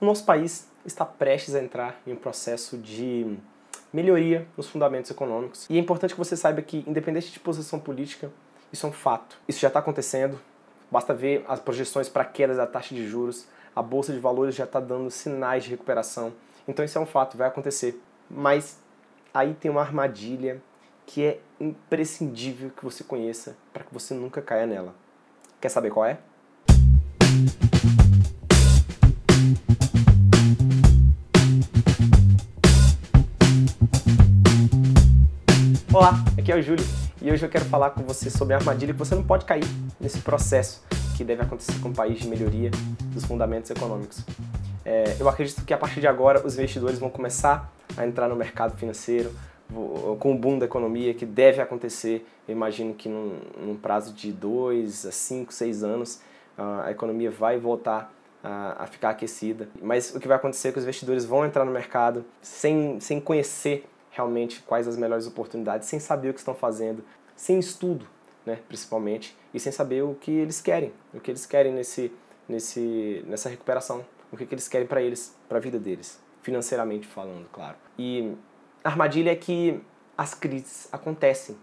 O nosso país está prestes a entrar em um processo de melhoria nos fundamentos econômicos. E é importante que você saiba que, independente de posição política, isso é um fato. Isso já está acontecendo. Basta ver as projeções para queda da taxa de juros. A bolsa de valores já está dando sinais de recuperação. Então isso é um fato, vai acontecer. Mas aí tem uma armadilha que é imprescindível que você conheça para que você nunca caia nela. Quer saber qual é? Olá, aqui é o Júlio e hoje eu quero falar com você sobre a armadilha que você não pode cair nesse processo que deve acontecer com o país de melhoria dos fundamentos econômicos. É, eu acredito que a partir de agora os investidores vão começar a entrar no mercado financeiro com o boom da economia que deve acontecer, eu imagino que num, num prazo de 2 a 5, 6 anos a economia vai voltar a, a, ficar aquecida. Mas o que vai acontecer é que os investidores vão entrar no mercado sem, sem conhecer realmente quais as melhores oportunidades, sem saber o que estão fazendo, sem estudo, né, principalmente, e sem saber o que eles querem, o que eles querem nesse, nesse, nessa recuperação, o que, que eles querem para eles, para a vida deles, financeiramente falando, claro. E a armadilha é que as crises acontecem.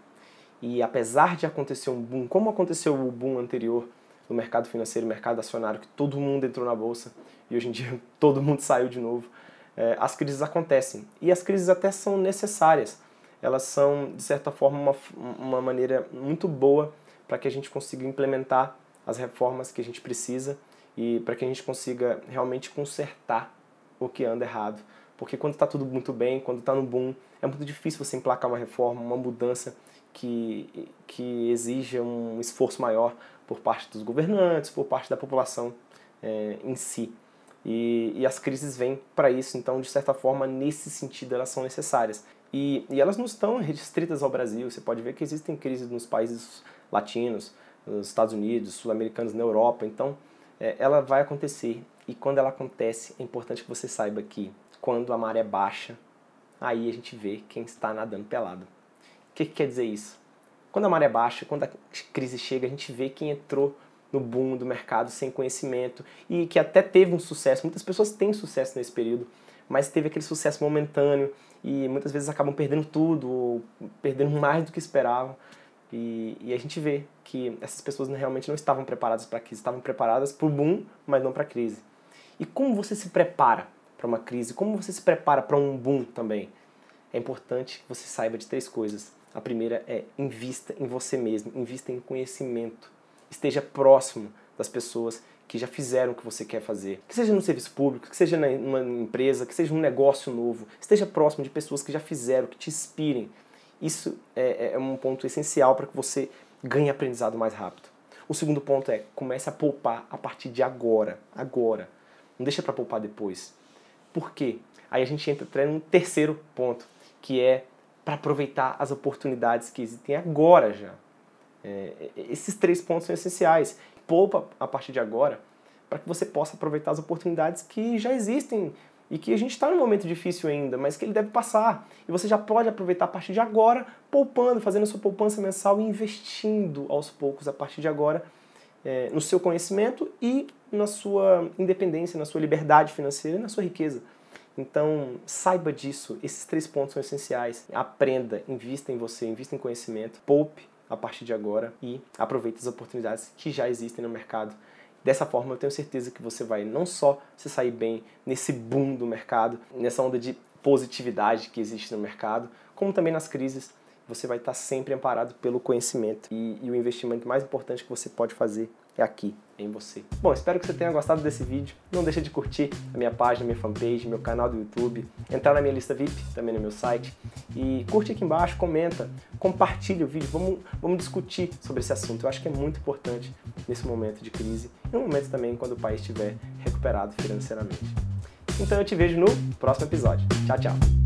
E apesar de acontecer um boom, como aconteceu o boom anterior no mercado financeiro, mercado acionário, que todo mundo entrou na bolsa e hoje em dia todo mundo saiu de novo, é, as crises acontecem. E as crises até são necessárias. Elas são, de certa forma, uma, uma maneira muito boa para que a gente consiga implementar as reformas que a gente precisa e para que a gente consiga realmente consertar o que anda errado. Porque quando está tudo muito bem, quando está no boom, é muito difícil você emplacar uma reforma, uma mudança que, que exija um esforço maior por parte dos governantes, por parte da população é, em si. E, e as crises vêm para isso, então, de certa forma, nesse sentido, elas são necessárias. E, e elas não estão restritas ao Brasil. Você pode ver que existem crises nos países latinos, nos Estados Unidos, sul-americanos, na Europa. Então, é, ela vai acontecer. E quando ela acontece, é importante que você saiba que quando a maré baixa, aí a gente vê quem está nadando pelado. O que, que quer dizer isso? Quando a maré baixa, quando a crise chega, a gente vê quem entrou no boom do mercado sem conhecimento e que até teve um sucesso. Muitas pessoas têm sucesso nesse período, mas teve aquele sucesso momentâneo e muitas vezes acabam perdendo tudo ou perdendo mais do que esperavam. E, e a gente vê que essas pessoas realmente não estavam preparadas para a crise, estavam preparadas para o boom, mas não para a crise. E como você se prepara para uma crise? Como você se prepara para um boom também? É importante que você saiba de três coisas. A primeira é invista em você mesmo, invista em conhecimento esteja próximo das pessoas que já fizeram o que você quer fazer. Que seja no serviço público, que seja numa empresa, que seja um negócio novo. Esteja próximo de pessoas que já fizeram, que te inspirem. Isso é, é, é um ponto essencial para que você ganhe aprendizado mais rápido. O segundo ponto é comece a poupar a partir de agora. Agora. Não deixa para poupar depois. Por quê? Aí a gente entra no terceiro ponto, que é para aproveitar as oportunidades que existem agora já. É, esses três pontos são essenciais. Poupa a partir de agora para que você possa aproveitar as oportunidades que já existem e que a gente está num momento difícil ainda, mas que ele deve passar. E você já pode aproveitar a partir de agora, poupando, fazendo sua poupança mensal e investindo aos poucos a partir de agora é, no seu conhecimento e na sua independência, na sua liberdade financeira e na sua riqueza. Então, saiba disso, esses três pontos são essenciais. Aprenda, invista em você, invista em conhecimento, poupe a partir de agora e aproveite as oportunidades que já existem no mercado. Dessa forma, eu tenho certeza que você vai não só se sair bem nesse boom do mercado, nessa onda de positividade que existe no mercado, como também nas crises, você vai estar sempre amparado pelo conhecimento. E, e o investimento mais importante que você pode fazer é aqui, em você. Bom, espero que você tenha gostado desse vídeo. Não deixa de curtir a minha página, minha fanpage, meu canal do YouTube, entrar na minha lista VIP, também no meu site. E curte aqui embaixo, comenta, compartilha o vídeo, vamos, vamos discutir sobre esse assunto. Eu acho que é muito importante nesse momento de crise e no momento também quando o país estiver recuperado financeiramente. Então eu te vejo no próximo episódio. Tchau, tchau!